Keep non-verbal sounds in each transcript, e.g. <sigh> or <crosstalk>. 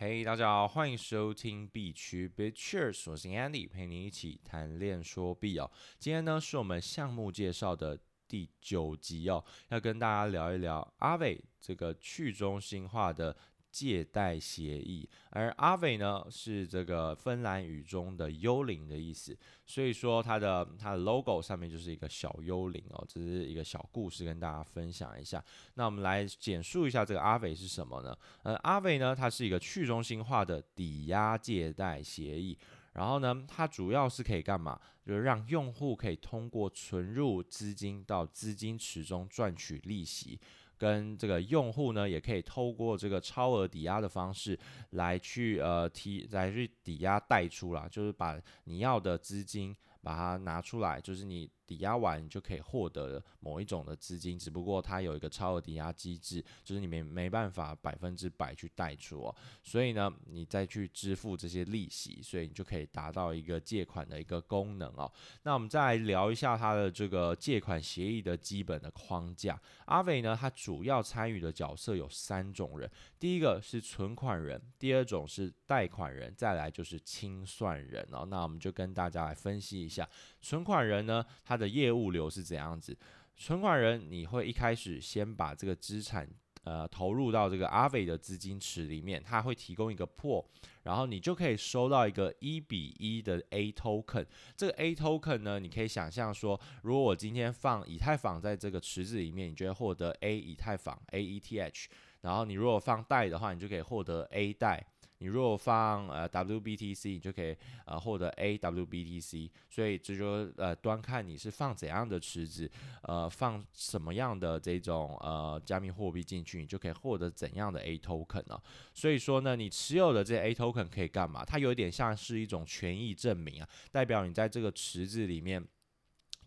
嘿，大家好，欢迎收听币圈 BitCheers，我是 Andy，陪你一起谈恋说币哦。今天呢是我们项目介绍的第九集哦，要跟大家聊一聊阿伟这个去中心化的。借贷协议，而 Aave 呢是这个芬兰语中的幽灵的意思，所以说它的它的 logo 上面就是一个小幽灵哦，这是一个小故事跟大家分享一下。那我们来简述一下这个 Aave 是什么呢？呃，Aave 呢它是一个去中心化的抵押借贷协议，然后呢它主要是可以干嘛？就是让用户可以通过存入资金到资金池中赚取利息。跟这个用户呢，也可以透过这个超额抵押的方式来去呃提来去抵押贷出啦，就是把你要的资金把它拿出来，就是你。抵押完就可以获得某一种的资金，只不过它有一个超额抵押机制，就是你没没办法百分之百去贷出哦，所以呢，你再去支付这些利息，所以你就可以达到一个借款的一个功能哦。那我们再来聊一下它的这个借款协议的基本的框架。阿伟呢，他主要参与的角色有三种人，第一个是存款人，第二种是贷款人，再来就是清算人哦。那我们就跟大家来分析一下存款人呢，他的业务流是怎样子？存款人你会一开始先把这个资产呃投入到这个 Aave 的资金池里面，它会提供一个 pool，然后你就可以收到一个一比一的 A token。这个 A token 呢，你可以想象说，如果我今天放以太坊在这个池子里面，你就会获得 A 以太坊 A ETH，然后你如果放贷的话，你就可以获得 A 贷。你如果放呃 WBTC，你就可以呃获得 AWBTC，所以这就呃端看你是放怎样的池子，呃放什么样的这种呃加密货币进去，你就可以获得怎样的 A token 呢？所以说呢，你持有的这 A token 可以干嘛？它有点像是一种权益证明啊，代表你在这个池子里面。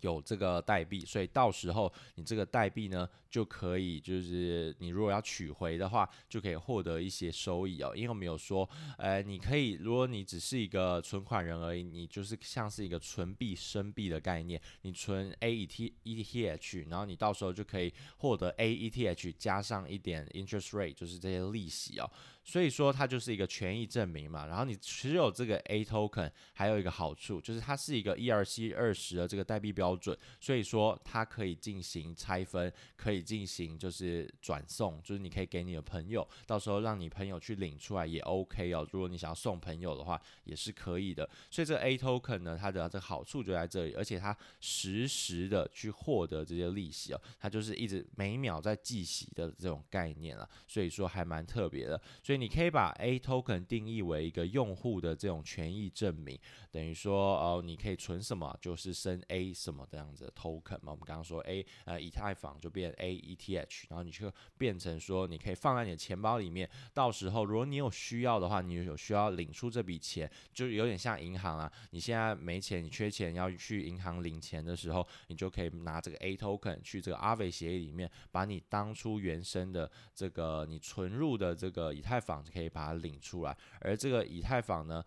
有这个代币，所以到时候你这个代币呢，就可以就是你如果要取回的话，就可以获得一些收益哦。因为我们有说，呃，你可以，如果你只是一个存款人而已，你就是像是一个存币生币的概念，你存 A E T E T H，然后你到时候就可以获得 A E T H 加上一点 interest rate，就是这些利息哦。所以说它就是一个权益证明嘛，然后你持有这个 A token 还有一个好处就是它是一个 ERC 二十的这个代币标准，所以说它可以进行拆分，可以进行就是转送，就是你可以给你的朋友，到时候让你朋友去领出来也 OK 哦。如果你想要送朋友的话也是可以的。所以这个 A token 呢，它的这个好处就在这里，而且它实时的去获得这些利息哦，它就是一直每秒在计息的这种概念啊，所以说还蛮特别的。所以你可以把 A token 定义为一个用户的这种权益证明，等于说哦，你可以存什么就是生 A 什么这样子的 token 嘛。我们刚刚说 A 呃以太坊就变 A ETH，然后你就变成说你可以放在你的钱包里面，到时候如果你有需要的话，你有需要领出这笔钱，就有点像银行啊。你现在没钱，你缺钱要去银行领钱的时候，你就可以拿这个 A token 去这个 Aave 协议里面，把你当初原生的这个你存入的这个以太坊可以把它领出来，而这个以太坊呢，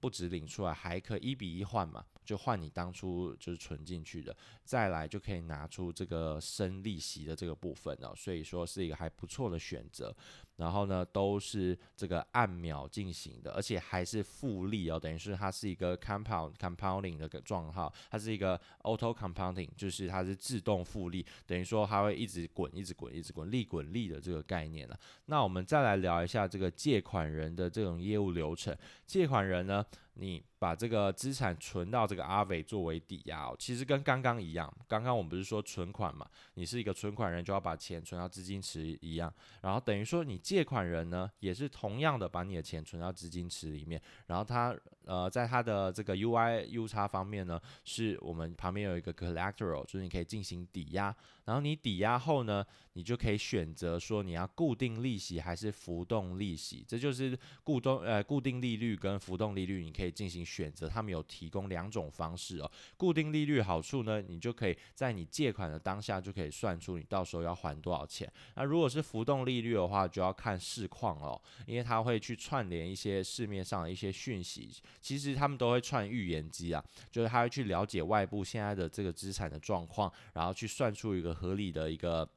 不止领出来，还可以一比一换嘛。就换你当初就是存进去的，再来就可以拿出这个生利息的这个部分哦，所以说是一个还不错的选择。然后呢，都是这个按秒进行的，而且还是复利哦，等于是它是一个 compound compounding 的个状态，它是一个 auto compounding，就是它是自动复利，等于说它会一直滚，一直滚，一直滚，利滚利的这个概念了。那我们再来聊一下这个借款人的这种业务流程，借款人呢，你把这个资产存到这个阿伟作为抵押哦，其实跟刚刚一样。刚刚我们不是说存款嘛，你是一个存款人就要把钱存到资金池一样，然后等于说你借款人呢也是同样的把你的钱存到资金池里面，然后他呃在它的这个 U I U 叉方面呢，是我们旁边有一个 collateral，就是你可以进行抵押，然后你抵押后呢，你就可以选择说你要固定利息还是浮动利息，这就是固动呃固定利率跟浮动利率，你可以。可以进行选择，他们有提供两种方式哦。固定利率好处呢，你就可以在你借款的当下就可以算出你到时候要还多少钱。那如果是浮动利率的话，就要看市况哦，因为它会去串联一些市面上的一些讯息。其实他们都会串预言机啊，就是他会去了解外部现在的这个资产的状况，然后去算出一个合理的一个。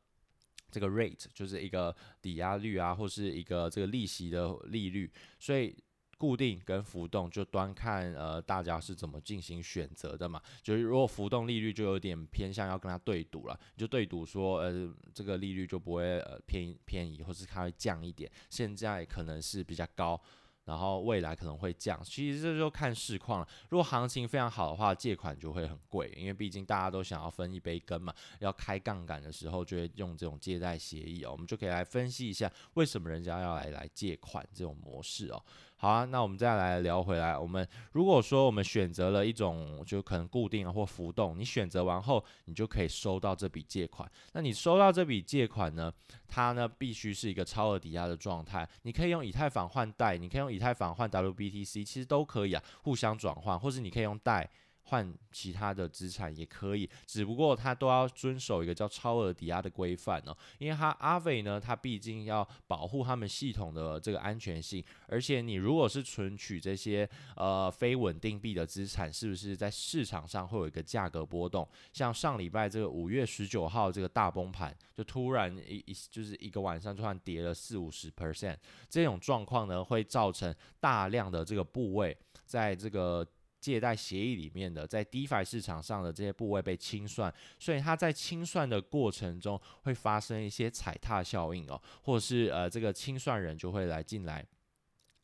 这个 rate 就是一个抵押率啊，或是一个这个利息的利率，所以。固定跟浮动就端看呃大家是怎么进行选择的嘛，就是如果浮动利率就有点偏向要跟它对赌了，你就对赌说呃这个利率就不会呃偏偏移，或是它会降一点，现在可能是比较高。然后未来可能会降，其实这就看市况了。如果行情非常好的话，借款就会很贵，因为毕竟大家都想要分一杯羹嘛。要开杠杆的时候，就会用这种借贷协议哦。我们就可以来分析一下，为什么人家要来来借款这种模式哦。好啊，那我们再来聊回来。我们如果说我们选择了一种就可能固定或浮动，你选择完后，你就可以收到这笔借款。那你收到这笔借款呢，它呢必须是一个超额抵押的状态。你可以用以太坊换贷，你可以用以太坊换 WBTC，其实都可以啊，互相转换，或是你可以用贷。换其他的资产也可以，只不过它都要遵守一个叫超额抵押的规范哦，因为它 Aave 呢，它毕竟要保护他们系统的这个安全性，而且你如果是存取这些呃非稳定币的资产，是不是在市场上会有一个价格波动？像上礼拜这个五月十九号这个大崩盘，就突然一一就是一个晚上突然跌了四五十 percent，这种状况呢会造成大量的这个部位在这个。借贷协议里面的在 DeFi 市场上的这些部位被清算，所以它在清算的过程中会发生一些踩踏效应哦，或者是呃这个清算人就会来进来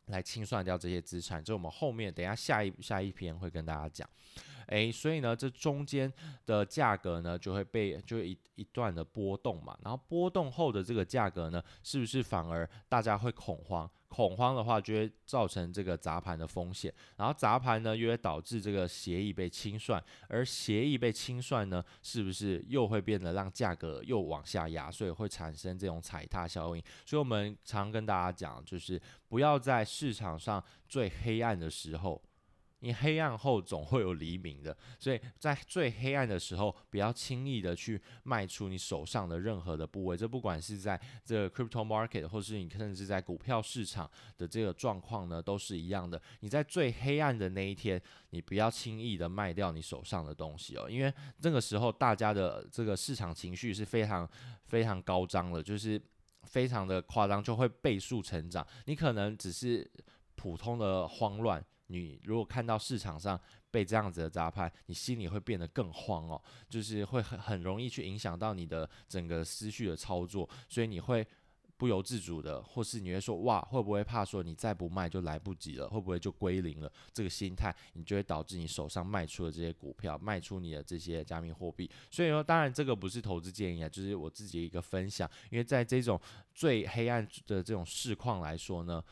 来清算掉这些资产，这我们后面等一下下一下一篇会跟大家讲。诶，所以呢，这中间的价格呢，就会被就一一段的波动嘛，然后波动后的这个价格呢，是不是反而大家会恐慌？恐慌的话，就会造成这个砸盘的风险，然后砸盘呢，又会导致这个协议被清算，而协议被清算呢，是不是又会变得让价格又往下压，所以会产生这种踩踏效应？所以我们常跟大家讲，就是不要在市场上最黑暗的时候。你黑暗后总会有黎明的，所以在最黑暗的时候，不要轻易的去卖出你手上的任何的部位。这不管是在这个 crypto market，或是你甚至在股票市场的这个状况呢，都是一样的。你在最黑暗的那一天，你不要轻易的卖掉你手上的东西哦，因为这个时候大家的这个市场情绪是非常非常高涨的，就是非常的夸张，就会倍数成长。你可能只是普通的慌乱。你如果看到市场上被这样子的砸盘，你心里会变得更慌哦，就是会很很容易去影响到你的整个思绪的操作，所以你会不由自主的，或是你会说哇，会不会怕说你再不卖就来不及了，会不会就归零了？这个心态，你就会导致你手上卖出的这些股票，卖出你的这些加密货币。所以说，当然这个不是投资建议啊，就是我自己一个分享，因为在这种最黑暗的这种市况来说呢。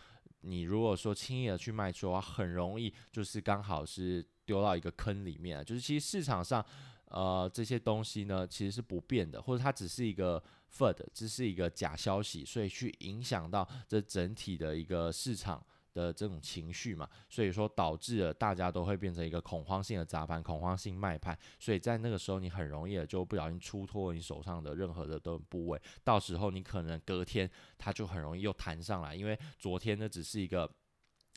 你如果说轻易的去卖出的话，很容易就是刚好是丢到一个坑里面。就是其实市场上，呃，这些东西呢其实是不变的，或者它只是一个 FUD，只是一个假消息，所以去影响到这整体的一个市场。的这种情绪嘛，所以说导致了大家都会变成一个恐慌性的砸盘、恐慌性卖盘，所以在那个时候你很容易的就不小心出脱你手上的任何的都部位，到时候你可能隔天它就很容易又弹上来，因为昨天呢只是一个。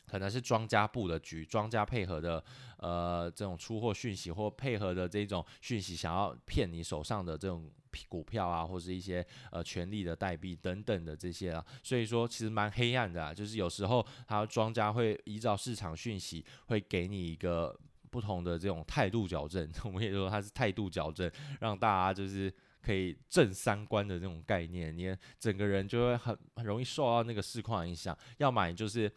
可能是庄家布的局，庄家配合的呃这种出货讯息，或配合的这种讯息，想要骗你手上的这种股票啊，或是一些呃权利的代币等等的这些啊，所以说其实蛮黑暗的啊，就是有时候他庄家会依照市场讯息，会给你一个不同的这种态度矫正，<laughs> 我们也说它是态度矫正，让大家就是可以正三观的这种概念，你整个人就会很很容易受到那个市况影响，要么就是。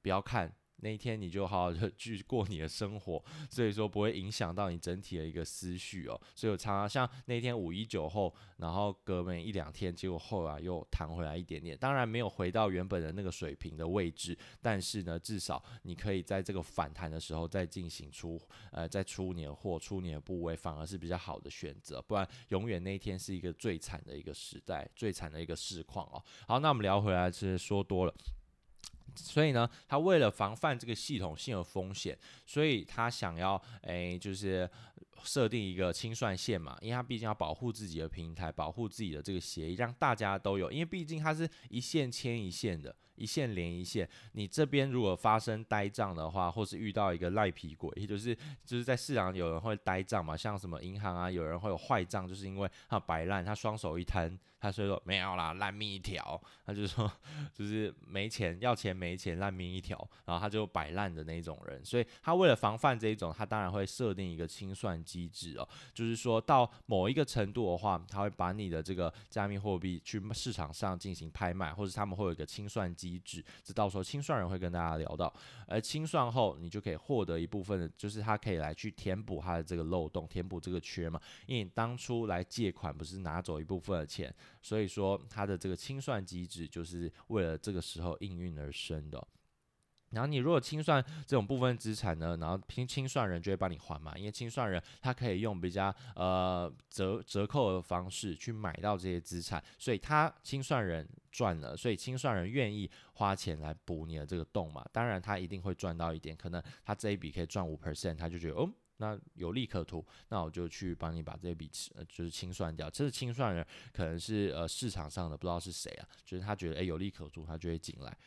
不要看那一天，你就好好的 <laughs> 去过你的生活，所以说不会影响到你整体的一个思绪哦。所以我常常像那天五一酒后，然后隔没一两天，结果后来又弹回来一点点，当然没有回到原本的那个水平的位置，但是呢，至少你可以在这个反弹的时候再进行出，呃，再出你的货，出你的部位，反而是比较好的选择，不然永远那一天是一个最惨的一个时代，最惨的一个市况哦。好，那我们聊回来，其实说多了。所以呢，他为了防范这个系统性的风险，所以他想要哎，就是设定一个清算线嘛，因为它毕竟要保护自己的平台，保护自己的这个协议，让大家都有，因为毕竟它是一线牵一线的。一线连一线，你这边如果发生呆账的话，或是遇到一个赖皮鬼，也就是就是在市场有人会呆账嘛，像什么银行啊，有人会有坏账，就是因为他摆烂，他双手一摊。他所以说没有啦，烂命一条。他就说就是没钱，要钱没钱，烂命一条。然后他就摆烂的那种人，所以他为了防范这一种，他当然会设定一个清算算机制哦。就是说到某一个程度的话，他会把你的这个加密货币去市场上进行拍卖，或者他们会有一个清算机制。这到时候清算人会跟大家聊到。而清算后，你就可以获得一部分的，就是他可以来去填补他的这个漏洞，填补这个缺嘛。因为当初来借款不是拿走一部分的钱。所以说，它的这个清算机制就是为了这个时候应运而生的。然后你如果清算这种部分资产呢，然后清清算人就会帮你还嘛，因为清算人他可以用比较呃折折扣的方式去买到这些资产，所以他清算人赚了，所以清算人愿意花钱来补你的这个洞嘛。当然他一定会赚到一点，可能他这一笔可以赚五 percent，他就觉得哦。那有利可图，那我就去帮你把这笔呃就是清算掉。这是清算人可能是呃市场上的不知道是谁啊，就是他觉得诶、有利可图，他就会进来。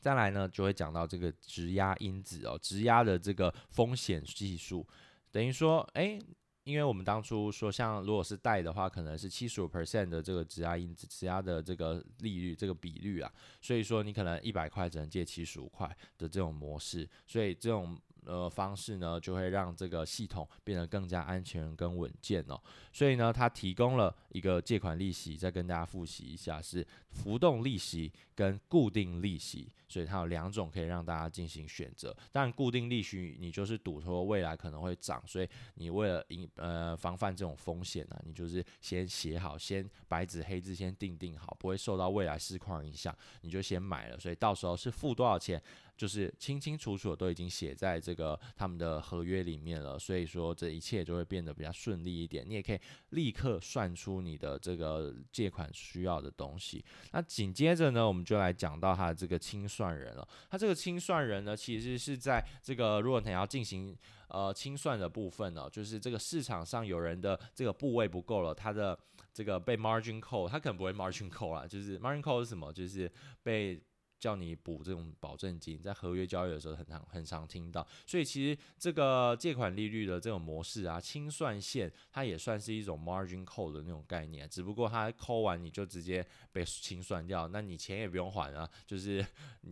再来呢，就会讲到这个质押因子哦，质押的这个风险系数，等于说哎、因为我们当初说像如果是贷的话，可能是七十五 percent 的这个质押因子，质押的这个利率这个比率啊，所以说你可能一百块只能借七十五块的这种模式，所以这种。呃，方式呢，就会让这个系统变得更加安全跟稳健哦。所以呢，它提供了一个借款利息，再跟大家复习一下，是浮动利息跟固定利息。所以它有两种可以让大家进行选择。当然，固定利息你就是赌说未来可能会涨，所以你为了赢呃防范这种风险呢，你就是先写好，先白纸黑字先定定好，不会受到未来市况影响，你就先买了。所以到时候是付多少钱？就是清清楚楚都已经写在这个他们的合约里面了，所以说这一切就会变得比较顺利一点。你也可以立刻算出你的这个借款需要的东西。那紧接着呢，我们就来讲到他这个清算人了。他这个清算人呢，其实是在这个如果你要进行呃清算的部分呢，就是这个市场上有人的这个部位不够了，他的这个被 margin call，他可能不会 margin call 啦，就是 margin call 是什么？就是被。叫你补这种保证金，在合约交易的时候很常很常听到，所以其实这个借款利率的这种模式啊，清算线它也算是一种 margin call 的那种概念，只不过它扣完你就直接被清算掉，那你钱也不用还啊，就是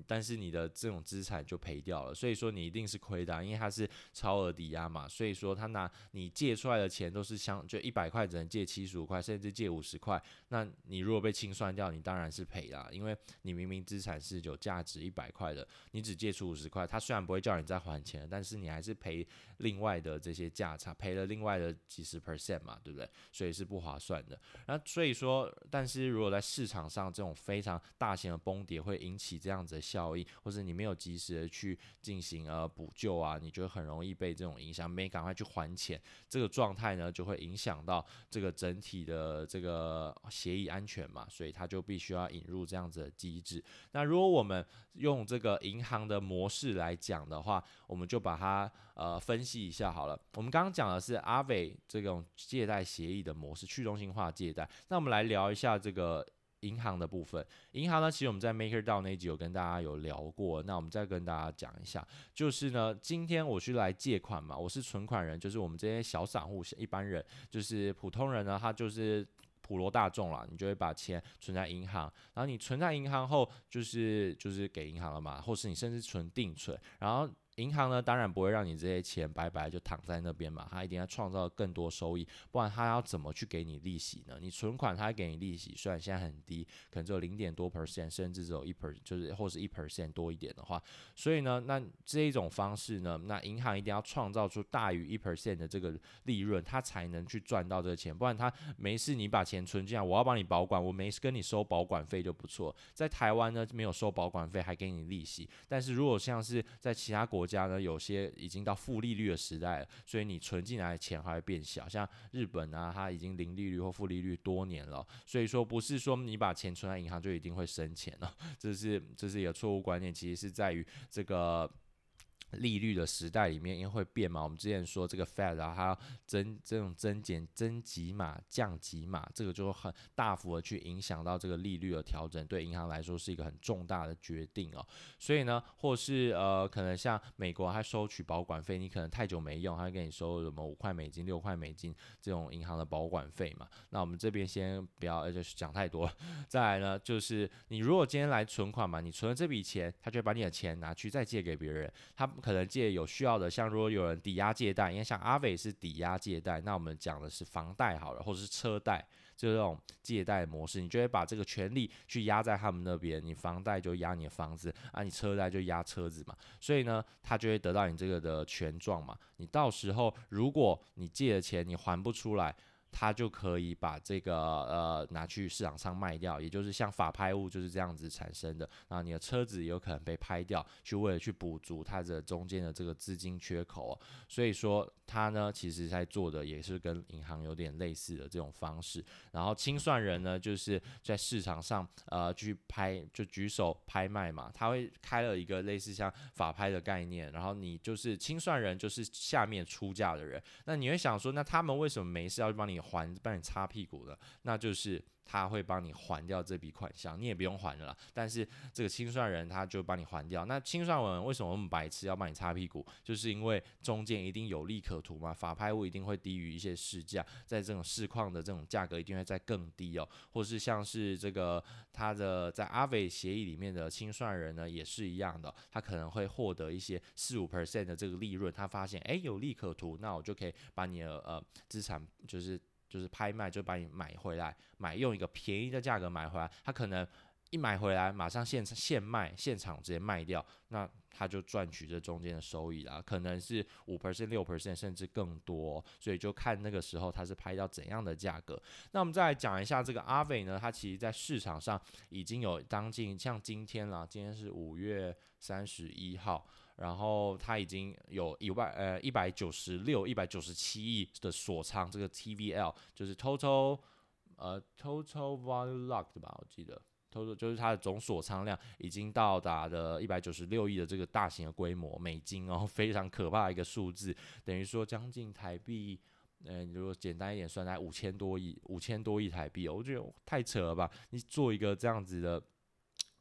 但是你的这种资产就赔掉了，所以说你一定是亏的，因为它是超额抵押嘛，所以说他拿你借出来的钱都是相就一百块只能借七十五块，甚至借五十块，那你如果被清算掉，你当然是赔啦，因为你明明资产是。有价值一百块的，你只借出五十块，他虽然不会叫你再还钱，但是你还是赔另外的这些价差，赔了另外的几十 percent 嘛，对不对？所以是不划算的。那所以说，但是如果在市场上这种非常大型的崩跌会引起这样子的效应，或者你没有及时的去进行呃补救啊，你就很容易被这种影响，没赶快去还钱，这个状态呢就会影响到这个整体的这个协议安全嘛，所以他就必须要引入这样子的机制。那如果我们用这个银行的模式来讲的话，我们就把它呃分析一下好了。我们刚刚讲的是阿伟这种借贷协议的模式，去中心化借贷。那我们来聊一下这个银行的部分。银行呢，其实我们在 MakerDAO 那一集有跟大家有聊过。那我们再跟大家讲一下，就是呢，今天我是来借款嘛，我是存款人，就是我们这些小散户、一般人，就是普通人呢，他就是。普罗大众啦，你就会把钱存在银行，然后你存在银行后，就是就是给银行了嘛，或是你甚至存定存，然后。银行呢，当然不会让你这些钱白白就躺在那边嘛，它一定要创造更多收益，不然它要怎么去给你利息呢？你存款它给你利息，虽然现在很低，可能只有零点多 percent，甚至只有一 percent，就是或是一 percent 多一点的话，所以呢，那这一种方式呢，那银行一定要创造出大于一 percent 的这个利润，它才能去赚到这个钱，不然它没事，你把钱存进来，我要帮你保管，我没事跟你收保管费就不错。在台湾呢，没有收保管费，还给你利息，但是如果像是在其他国家家呢，有些已经到负利率的时代了，所以你存进来的钱还会变小。像日本啊，它已经零利率或负利率多年了，所以说不是说你把钱存在银行就一定会生钱了，这是这是一个错误观念。其实是在于这个利率的时代里面，因为会变嘛。我们之前说这个 Fed 啊，它要增这种增减增几码降几码，这个就很大幅的去影响到这个利率的调整，对银行来说是一个很重大的决定哦。所以呢，或是呃，可能像美国它收取保管费，你可能太久没用，它会给你收什么五块美金、六块美金这种银行的保管费嘛。那我们这边先不要，而且讲太多。<laughs> 再来呢，就是你如果今天来存款嘛，你存了这笔钱，他就把你的钱拿去再借给别人，他。可能借有需要的，像如果有人抵押借贷，因为像阿伟是抵押借贷，那我们讲的是房贷好了，或者是车贷，就这种借贷模式，你就会把这个权利去压在他们那边，你房贷就压你的房子啊，你车贷就压车子嘛，所以呢，他就会得到你这个的权状嘛，你到时候如果你借的钱你还不出来。他就可以把这个呃拿去市场上卖掉，也就是像法拍物就是这样子产生的。然后你的车子有可能被拍掉，去为了去补足它的中间的这个资金缺口哦。所以说他呢，其实在做的也是跟银行有点类似的这种方式。然后清算人呢，就是在市场上呃去拍，就举手拍卖嘛，他会开了一个类似像法拍的概念。然后你就是清算人，就是下面出价的人。那你会想说，那他们为什么没事要去帮你？还帮你擦屁股的，那就是他会帮你还掉这笔款项，你也不用还了啦。但是这个清算人他就帮你还掉。那清算人为什么那么白痴要帮你擦屁股？就是因为中间一定有利可图嘛，法拍物一定会低于一些市价，在这种市况的这种价格一定会再更低哦。或是像是这个他的在阿伟协议里面的清算人呢，也是一样的，他可能会获得一些四五 percent 的这个利润。他发现哎有利可图，那我就可以把你的呃资产就是。就是拍卖，就把你买回来，买用一个便宜的价格买回来，他可能一买回来马上现现卖，现场直接卖掉，那他就赚取这中间的收益啦，可能是五 percent、六 percent 甚至更多，所以就看那个时候他是拍到怎样的价格。那我们再来讲一下这个阿伟呢，他其实在市场上已经有当今像今天啦，今天是五月三十一号。然后它已经有一万呃一百九十六、一百九十七亿的锁仓，这个 TVL 就是 total 呃 total value locked 吧，我记得 total 就是它的总锁仓量已经到达了一百九十六亿的这个大型的规模美金哦，<laughs> 非常可怕的一个数字，等于说将近台币，呃，如果简单一点算，来五千多亿，五千多亿台币，我觉得太扯了吧？你做一个这样子的。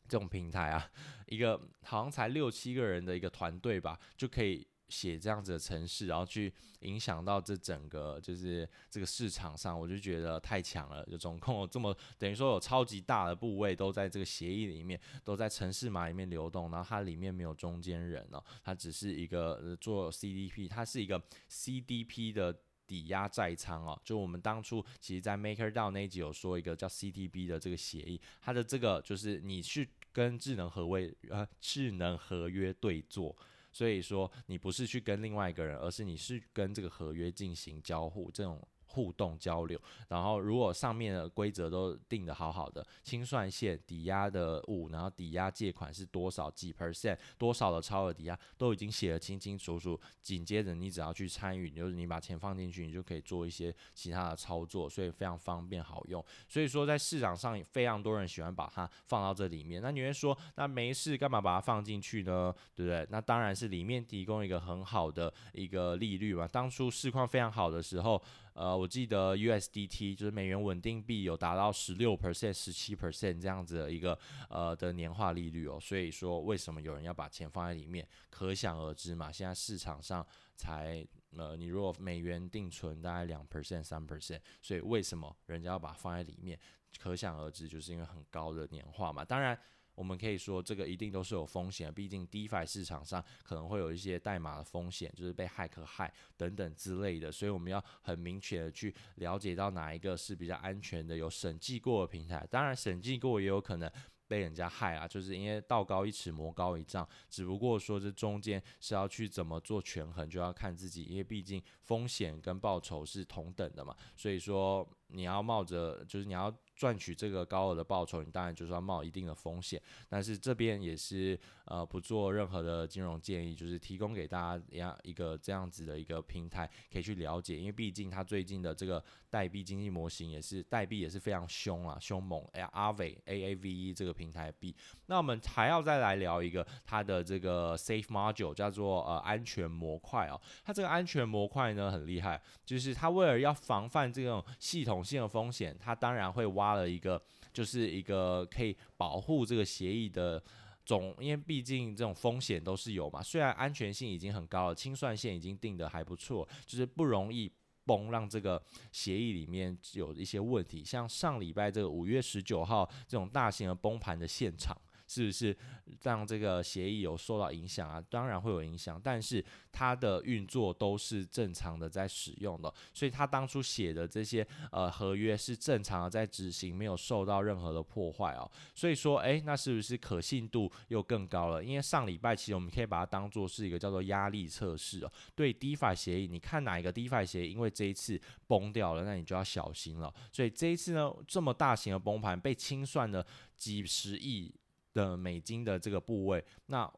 这种平台啊，<laughs> 一个好像才六七个人的一个团队吧，就可以写这样子的程式，然后去影响到这整个就是这个市场上，我就觉得太强了。就总共有这么 <laughs> 等于说有超级大的部位都在这个协议里面，都在城市码里面流动，然后它里面没有中间人哦，它只是一个做 CDP，它是一个 CDP 的。抵押债仓哦，就我们当初其实，在 MakerDAO 那一集有说一个叫 CTB 的这个协议，它的这个就是你去跟智能合约呃智能合约对做，所以说你不是去跟另外一个人，而是你是跟这个合约进行交互这种。互动交流，然后如果上面的规则都定得好好的，清算线抵押的物，然后抵押借款是多少几 percent，多少的超额抵押都已经写得清清楚楚。紧接着你只要去参与，就是你把钱放进去，你就可以做一些其他的操作，所以非常方便好用。所以说在市场上非常多人喜欢把它放到这里面。那你会说，那没事干嘛把它放进去呢？对不对？那当然是里面提供一个很好的一个利率嘛。当初市况非常好的时候。呃，我记得 USDT 就是美元稳定币有达到十六 percent、十七 percent 这样子的一个呃的年化利率哦，所以说为什么有人要把钱放在里面，可想而知嘛。现在市场上才呃，你如果美元定存大概两 percent、三 percent，所以为什么人家要把放在里面，可想而知，就是因为很高的年化嘛。当然。我们可以说，这个一定都是有风险，毕竟 DeFi 市场上可能会有一些代码的风险，就是被骇客害等等之类的，所以我们要很明确的去了解到哪一个是比较安全的、有审计过的平台。当然，审计过也有可能被人家害啊，就是因为道高一尺，魔高一丈，只不过说这中间是要去怎么做权衡，就要看自己，因为毕竟风险跟报酬是同等的嘛，所以说。你要冒着，就是你要。赚取这个高额的报酬，你当然就是要冒一定的风险。但是这边也是呃不做任何的金融建议，就是提供给大家一样一个这样子的一个平台，可以去了解。因为毕竟它最近的这个代币经济模型也是代币也是非常凶啊，凶猛。哎，Aave A A V E 这个平台币，那我们还要再来聊一个它的这个 Safe Module，叫做呃安全模块哦。它这个安全模块呢很厉害，就是它为了要防范这种系统总性的风险，它当然会挖。了一个，就是一个可以保护这个协议的总，因为毕竟这种风险都是有嘛。虽然安全性已经很高了，清算线已经定得还不错，就是不容易崩，让这个协议里面有一些问题。像上礼拜这个五月十九号这种大型的崩盘的现场。是不是让这个协议有受到影响啊？当然会有影响，但是它的运作都是正常的在使用的，所以他当初写的这些呃合约是正常的在执行，没有受到任何的破坏哦。所以说，诶，那是不是可信度又更高了？因为上礼拜其实我们可以把它当做是一个叫做压力测试哦。对 DeFi 协议，你看哪一个 DeFi 协议因为这一次崩掉了，那你就要小心了。所以这一次呢，这么大型的崩盘被清算了几十亿的美金的这个部位，那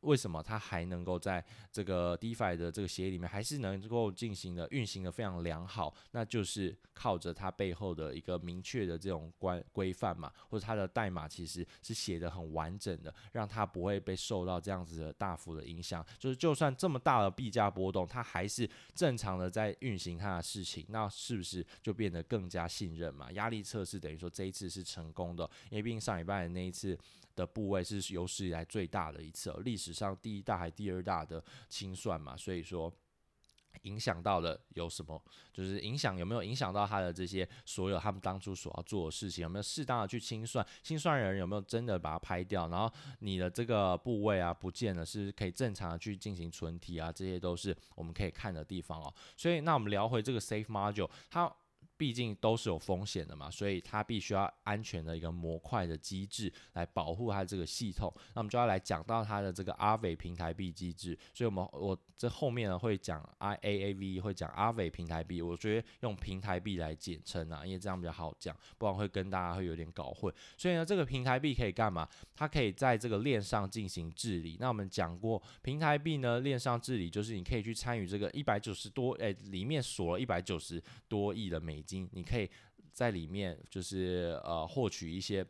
为什么它还能够在这个 DeFi 的这个协议里面，还是能够进行的运行的非常良好？那就是靠着它背后的一个明确的这种规规范嘛，或者它的代码其实是写得很完整的，让它不会被受到这样子的大幅的影响。就是就算这么大的币价波动，它还是正常的在运行它的事情，那是不是就变得更加信任嘛？压力测试等于说这一次是成功的，因为毕竟上礼拜的那一次。的部位是有史以来最大的一次，哦历史上第一大还第二大的清算嘛，所以说影响到了有什么？就是影响有没有影响到他的这些所有他们当初所要做的事情？有没有适当的去清算？清算人有没有真的把它拍掉？然后你的这个部位啊不见了，是可以正常的去进行存提啊？这些都是我们可以看的地方哦。所以那我们聊回这个 Safe Module，它。毕竟都是有风险的嘛，所以它必须要安全的一个模块的机制来保护它这个系统。那我们就要来讲到它的这个 Aave 平台币机制。所以，我们我这后面呢会讲 IAAV，会讲 Aave 平台币。我觉得用平台币来简称啊，因为这样比较好讲，不然会跟大家会有点搞混。所以呢，这个平台币可以干嘛？它可以在这个链上进行治理。那我们讲过，平台币呢链上治理就是你可以去参与这个一百九十多，诶，里面锁了一百九十多亿的美金。你可以在里面就是呃获取一些，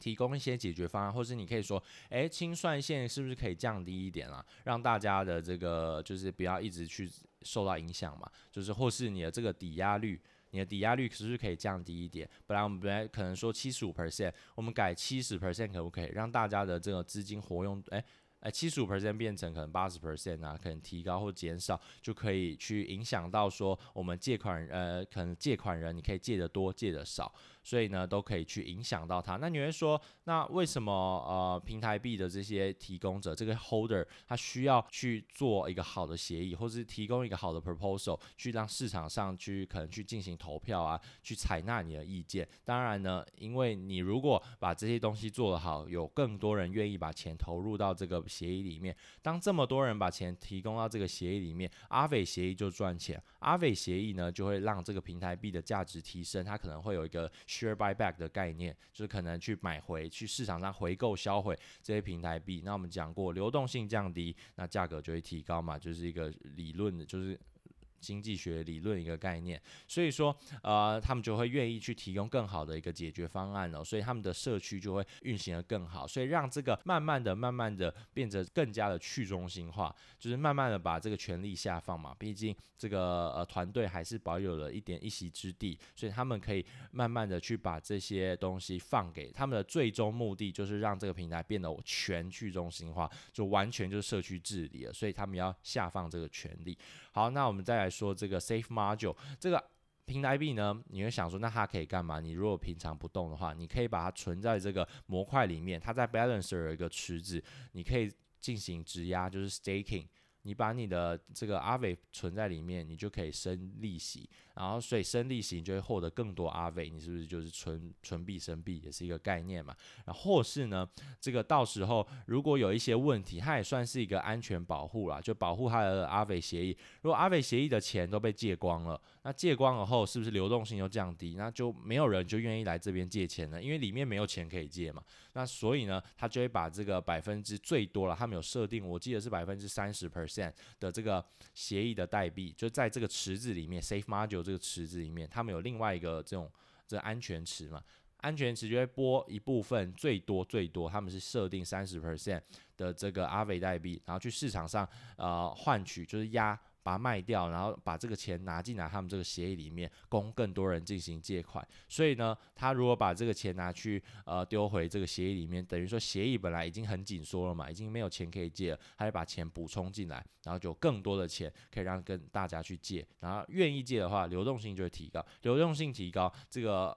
提供一些解决方案，或是你可以说，诶，清算线是不是可以降低一点啊？让大家的这个就是不要一直去受到影响嘛，就是或是你的这个抵押率，你的抵押率是不是可以降低一点？本来我们本来可能说七十五 percent，我们改七十 percent 可不可以？让大家的这个资金活用，诶。呃，七十五 percent 变成可能八十 percent 啊，可能提高或减少，就可以去影响到说我们借款呃，可能借款人你可以借得多，借得少。所以呢，都可以去影响到它。那你会说，那为什么呃平台币的这些提供者，这个 holder，他需要去做一个好的协议，或是提供一个好的 proposal，去让市场上去可能去进行投票啊，去采纳你的意见。当然呢，因为你如果把这些东西做得好，有更多人愿意把钱投入到这个协议里面。当这么多人把钱提供到这个协议里面，Aave 协议就赚钱。Aave 协议呢，就会让这个平台币的价值提升，它可能会有一个。Share buyback 的概念，就是可能去买回去市场上回购销毁这些平台币。那我们讲过，流动性降低，那价格就会提高嘛，就是一个理论的，就是。经济学理论一个概念，所以说，呃，他们就会愿意去提供更好的一个解决方案了，所以他们的社区就会运行得更好，所以让这个慢慢的、慢慢的变得更加的去中心化，就是慢慢的把这个权力下放嘛。毕竟这个呃团队还是保有了一点一席之地，所以他们可以慢慢的去把这些东西放给他们的最终目的，就是让这个平台变得全去中心化，就完全就是社区治理了，所以他们要下放这个权力。好，那我们再来说这个 Safe Module 这个平台币呢，你会想说，那它可以干嘛？你如果平常不动的话，你可以把它存在这个模块里面，它在 Balancer 有一个池子，你可以进行质押，就是 Staking。你把你的这个 Aave 存在里面，你就可以生利息，然后所以生利息你就会获得更多 Aave，你是不是就是存存币生币也是一个概念嘛？然后或是呢，这个到时候如果有一些问题，它也算是一个安全保护啦，就保护它的 Aave 协议。如果 Aave 协议的钱都被借光了，那借光了后是不是流动性又降低？那就没有人就愿意来这边借钱了，因为里面没有钱可以借嘛。那所以呢，他就会把这个百分之最多了，他们有设定，我记得是百分之三十 percent 的这个协议的代币，就在这个池子里面，Safe Module 这个池子里面，他们有另外一个这种这安全池嘛，安全池就会拨一部分，最多最多，他们是设定三十 percent 的这个 Aave 代币，然后去市场上呃换取，就是压。把它卖掉，然后把这个钱拿进来，他们这个协议里面供更多人进行借款。所以呢，他如果把这个钱拿去呃丢回这个协议里面，等于说协议本来已经很紧缩了嘛，已经没有钱可以借了，他就把钱补充进来，然后就更多的钱可以让跟大家去借。然后愿意借的话，流动性就会提高，流动性提高，这个。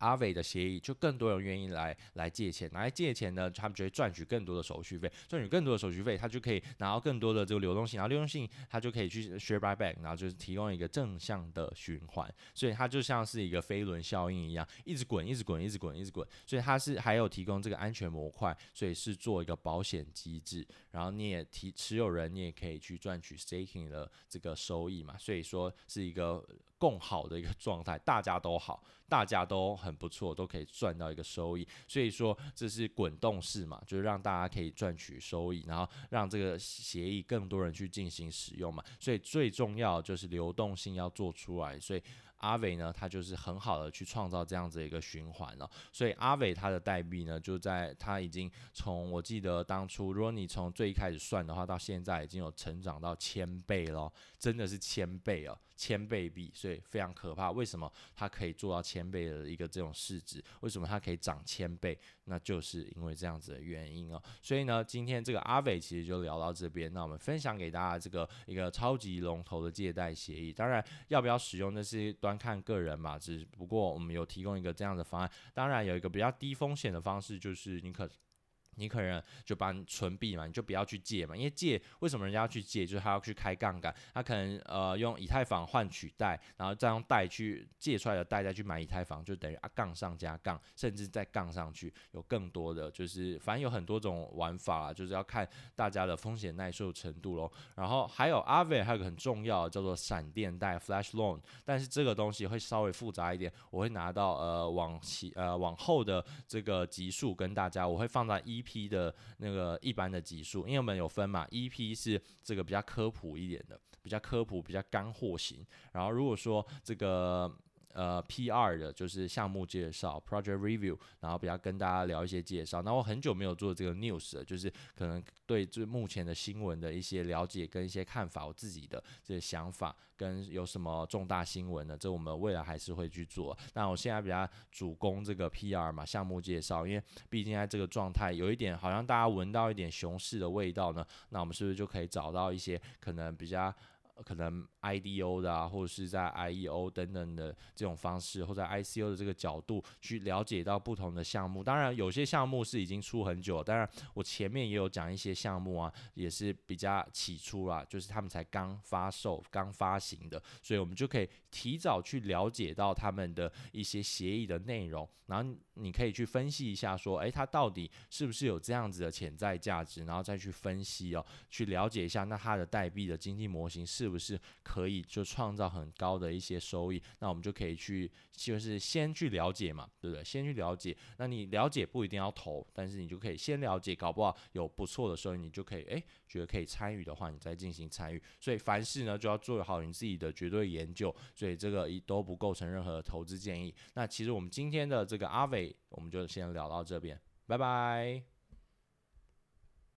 阿伟的协议就更多人愿意来来借钱，拿来借钱呢，他们就会赚取更多的手续费，赚取更多的手续费，他就可以拿到更多的这个流动性，然后流动性他就可以去 share buy back，然后就是提供一个正向的循环，所以它就像是一个飞轮效应一样，一直滚，一直滚，一直滚，一直滚，所以它是还有提供这个安全模块，所以是做一个保险机制，然后你也提持有人，你也可以去赚取 staking 的这个收益嘛，所以说是一个。共好的一个状态，大家都好，大家都很不错，都可以赚到一个收益。所以说这是滚动式嘛，就是让大家可以赚取收益，然后让这个协议更多人去进行使用嘛。所以最重要就是流动性要做出来。所以。阿伟呢，他就是很好的去创造这样子一个循环了，所以阿伟他的代币呢，就在他已经从我记得当初，如果你从最开始算的话，到现在已经有成长到千倍了，真的是千倍哦，千倍币，所以非常可怕。为什么它可以做到千倍的一个这种市值？为什么它可以涨千倍？那就是因为这样子的原因哦。所以呢，今天这个阿伟其实就聊到这边，那我们分享给大家这个一个超级龙头的借贷协议，当然要不要使用那是端看个人嘛，只不过我们有提供一个这样的方案。当然有一个比较低风险的方式，就是你可。你可能就把你存币嘛，你就不要去借嘛，因为借为什么人家要去借？就是他要去开杠杆，他可能呃用以太坊换取贷，然后再用贷去借出来的贷再去买以太坊，就等于啊杠上加杠，甚至再杠上去，有更多的就是反正有很多种玩法，就是要看大家的风险耐受程度喽。然后还有阿伟还有个很重要叫做闪电贷 Flash Loan，但是这个东西会稍微复杂一点，我会拿到呃往期呃往后的这个集数跟大家，我会放在 EP。P 的那个一般的级数，因为我们有分嘛，EP 是这个比较科普一点的，比较科普、比较干货型。然后如果说这个。呃，PR 的就是项目介绍，Project Review，然后比较跟大家聊一些介绍。那我很久没有做这个 News 了，就是可能对这目前的新闻的一些了解跟一些看法，我自己的这些想法跟有什么重大新闻呢？这我们未来还是会去做。那我现在比较主攻这个 PR 嘛，项目介绍，因为毕竟在这个状态有一点好像大家闻到一点熊市的味道呢，那我们是不是就可以找到一些可能比较。可能 IDO 的啊，或者是在 IEO 等等的这种方式，或者 ICO 的这个角度去了解到不同的项目。当然，有些项目是已经出很久，当然我前面也有讲一些项目啊，也是比较起初啦，就是他们才刚发售、刚发行的，所以我们就可以提早去了解到他们的一些协议的内容，然后你可以去分析一下，说，诶，它到底是不是有这样子的潜在价值，然后再去分析哦，去了解一下，那它的代币的经济模型是。不是可以就创造很高的一些收益？那我们就可以去，就是先去了解嘛，对不对？先去了解。那你了解不一定要投，但是你就可以先了解，搞不好有不错的收益，你就可以诶，觉得可以参与的话，你再进行参与。所以凡事呢，就要做好你自己的绝对研究。所以这个一都不构成任何的投资建议。那其实我们今天的这个阿伟我们就先聊到这边，拜拜。